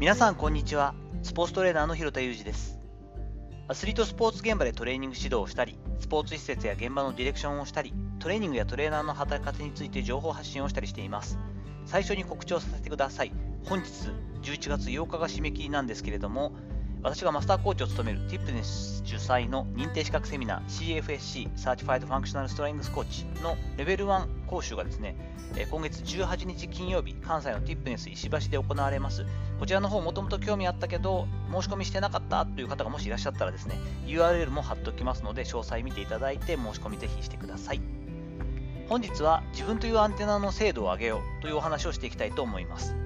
皆さんこんにちは。スポーツトレーナーの広田裕二です。アスリートスポーツ現場でトレーニング指導をしたりスポーツ施設や現場のディレクションをしたりトレーニングやトレーナーの働き方について情報発信をしたりしています。最初に告知をさせてください。本日11月8日が締め切りなんですけれども私がマスターコーチを務める TIPNES 主催の認定資格セミナー CFSC Certified Functional Strength Coach のレベル1講習がですね、今月18日金曜日、関西の Tipness 石橋で行われます。こちらの方もともと興味あったけど、申し込みしてなかったという方がもしいらっしゃったらですね、URL も貼っておきますので、詳細見ていただいて申し込みぜひしてください。本日は自分というアンテナの精度を上げようというお話をしていきたいと思います。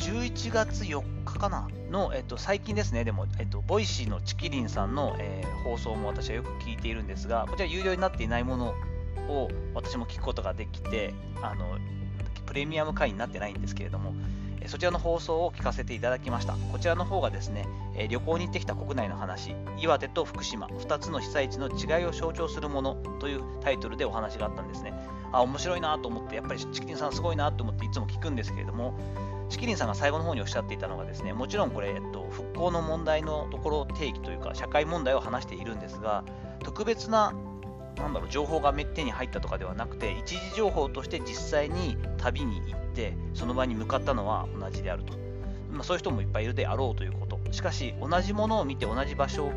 11月4日かなの、えっと、最近ですね、でも、えっと、 Voicy のちきりんさんの、えー、放送も私はよく聞いているんですが、こちら有料になっていないものを私も聞くことができて、あのプレミアム会員になってないんですけれども、そちらの放送を聞かせていただきました。こちらの方がですね、え旅行に行ってきた国内の話、岩手と福島、2つの被災地の違いを象徴するものというタイトルでお話があったんですね。あ、面白いなと思って、やっぱりチキリンさんすごいなと思っていつも聞くんですけれども、チキリンさんが最後の方におっしゃっていたのがですね、もちろんこれ、えっと、復興の問題のところ定義というか、社会問題を話しているんですが、特別ななんだろう情報が手に入ったとかではなくて、一時情報として実際に旅に行って、その場に向かったのは同じであると。まあ、そういう人もいっぱいいるであろうということ。しかし、同じものを見て、同じ場所を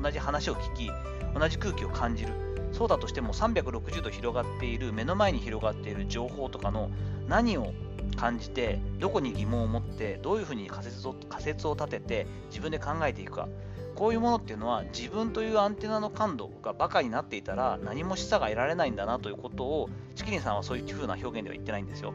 同じ話を聞き、同じ空気を感じる。そうだとしても360度広がっている、目の前に広がっている情報とかの何を感じてどこに疑問を持ってどういうふうに仮説を仮説を立てて自分で考えていくか。こういうものっていうのは自分というアンテナの感度がバカになっていたら何も示唆が得られないんだなということをチキリンさんはそういうふうな表現では言ってないんですよ。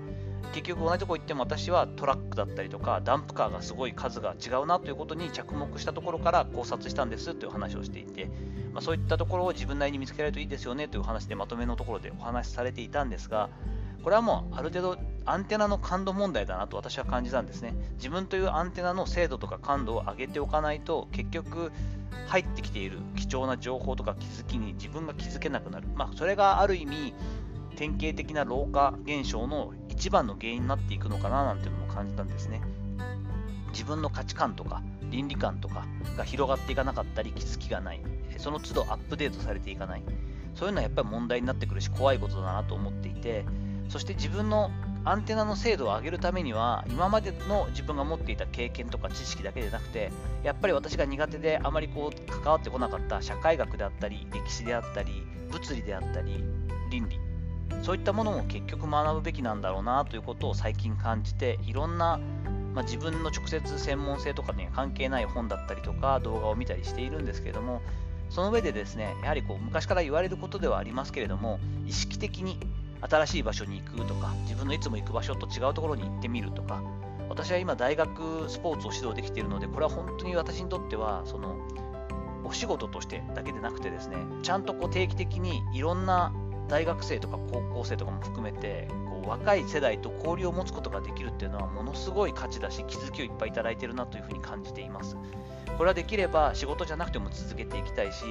結局同じとこ行っても私はトラックだったりとかダンプカーがすごい数が違うなということに着目したところから考察したんですという話をしていて、まあ、そういったところを自分なりに見つけられるといいですよねという話でまとめのところでお話しされていたんですがこれはもうある程度アンテナの感度問題だなと私は感じたんですね。自分というアンテナの精度とか感度を上げておかないと結局入ってきている貴重な情報とか気づきに自分が気づけなくなる。まあそれがある意味典型的な老化現象の一番の原因になっていくのかななんていうのも感じたんですね。自分の価値観とか倫理観とかが広がっていかなかったり気づきがない。その都度アップデートされていかない。そういうのはやっぱり問題になってくるし怖いことだなと思っていてそして自分のアンテナの精度を上げるためには今までの自分が持っていた経験とか知識だけでなくてやっぱり私が苦手であまりこう関わってこなかった社会学であったり歴史であったり物理であったり倫理。そういったものも結局学ぶべきなんだろうなということを最近感じていろんな、まあ、自分の直接専門性とかに関係ない本だったりとか動画を見たりしているんですけれどもその上でですねやはりこう昔から言われることではありますけれども意識的に新しい場所に行くとか、自分のいつも行く場所と違うところに行ってみるとか、私は今大学スポーツを指導できているので、これは本当に私にとっては、その、お仕事としてだけでなくてですね、ちゃんとこう定期的にいろんな大学生とか高校生とかも含めて、こう若い世代と交流を持つことができるっていうのはものすごい価値だし、気づきをいっぱいいただいているなというふうに感じています。これはできれば仕事じゃなくても続けていきたいし、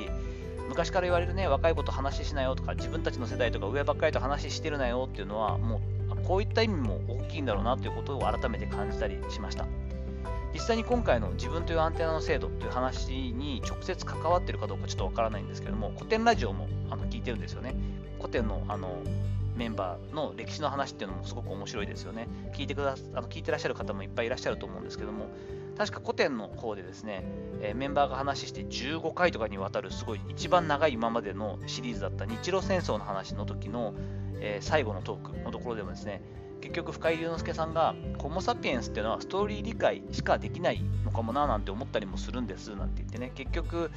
昔から言われるね、若い子と話ししなよとか、自分たちの世代とか上ばっかりと話してるなよっていうのは、もうこういった意味も大きいんだろうなということを改めて感じたりしました。実際に今回の自分というアンテナの精度という話に直接関わってるかどうかちょっとわからないんですけども、古典ラジオもあの聞いてるんですよね。古典のあのメンバーの歴史の話っていうのもすごく面白いですよね。聞いてくだあの聞いてらっしゃる方もいっぱいいらっしゃると思うんですけども、確か古典の方でですね、え、メンバーが話して15回とかにわたるすごい一番長い今までのシリーズだった日露戦争の話の時の、え、最後のトークのところでもですね、結局深井龍之介さんがコモ・サピエンスっていうのはストーリー理解しかできないのかもななんて思ったりもするんですなんて言ってね結局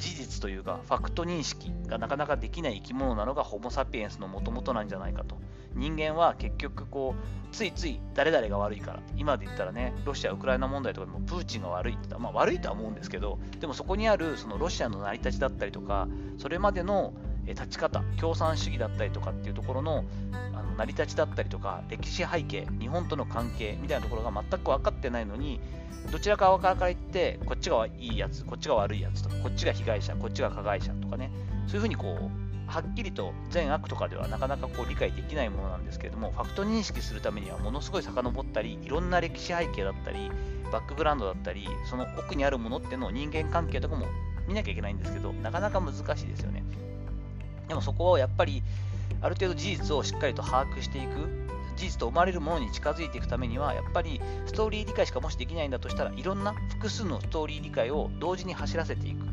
事実というかファクト認識がなかなかできない生き物なのがホモ・サピエンスのもともとなんじゃないかと。人間は結局こうついつい誰々が悪いから今で言ったらねロシア・ウクライナ問題とかでもプーチンが悪いってまあ悪いとは思うんですけどでもそこにあるそのロシアの成り立ちだったりとかそれまでの立ち方共産主義だったりとかっていうところのあの成り立ちだったりとか歴史背景日本との関係みたいなところが全く分かってないのにどちらか側から言ってこっちがいいやつこっちが悪いやつとかこっちが被害者こっちが加害者とかねそういうふうにこうはっきりと善悪とかではなかなかこう理解できないものなんですけれども、ファクト認識するためにはものすごい遡ったり、いろんな歴史背景だったり、バックグラウンドだったり、その奥にあるものっていうのを人間関係とかも見なきゃいけないんですけど、なかなか難しいですよね。でもそこをやっぱり、ある程度事実をしっかりと把握していく、事実と思われるものに近づいていくためには、やっぱりストーリー理解しかもしできないんだとしたらいろんな複数のストーリー理解を同時に走らせていく。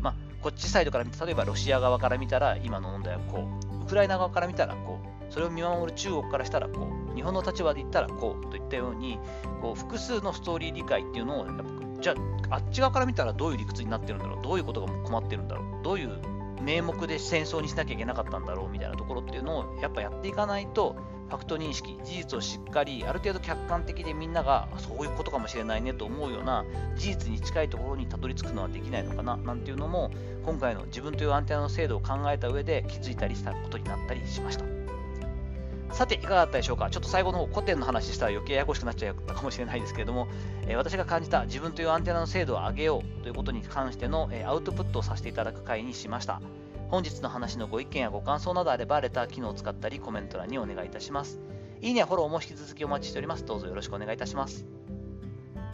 まあ、こっちサイドから見て、例えばロシア側から見たら今の問題はこう、ウクライナ側から見たらこう、それを見守る中国からしたらこう、日本の立場で言ったらこうといったように、こう複数のストーリー理解っていうのをやっぱ、じゃあ、あっち側から見たらどういう理屈になってるんだろう、どういうことが困ってるんだろう、どういう名目で戦争にしなきゃいけなかったんだろうみたいなところっていうのをやっぱやっていかないと、ファクト認識、事実をしっかり、ある程度客観的でみんながそういうことかもしれないねと思うような事実に近いところにたどり着くのはできないのかななんていうのも、今回の自分というアンテナの精度を考えた上で気づいたりしたことになったりしました。さて、いかがだったでしょうかちょっと最後の方、古典の話したら余計ややこしくなっちゃったかもしれないですけれども、えー、私が感じた自分というアンテナの精度を上げようということに関しての、えー、アウトプットをさせていただく回にしました。本日の話のご意見やご感想などあれば、レター機能を使ったりコメント欄にお願いいたします。いいねやフォローも引き続きお待ちしております。どうぞよろしくお願いいたします。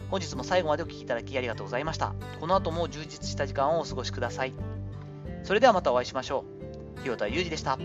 本日も最後までお聴きいただきありがとうございました。この後も充実した時間をお過ごしください。それではまたお会いしましょう。広田裕二でした。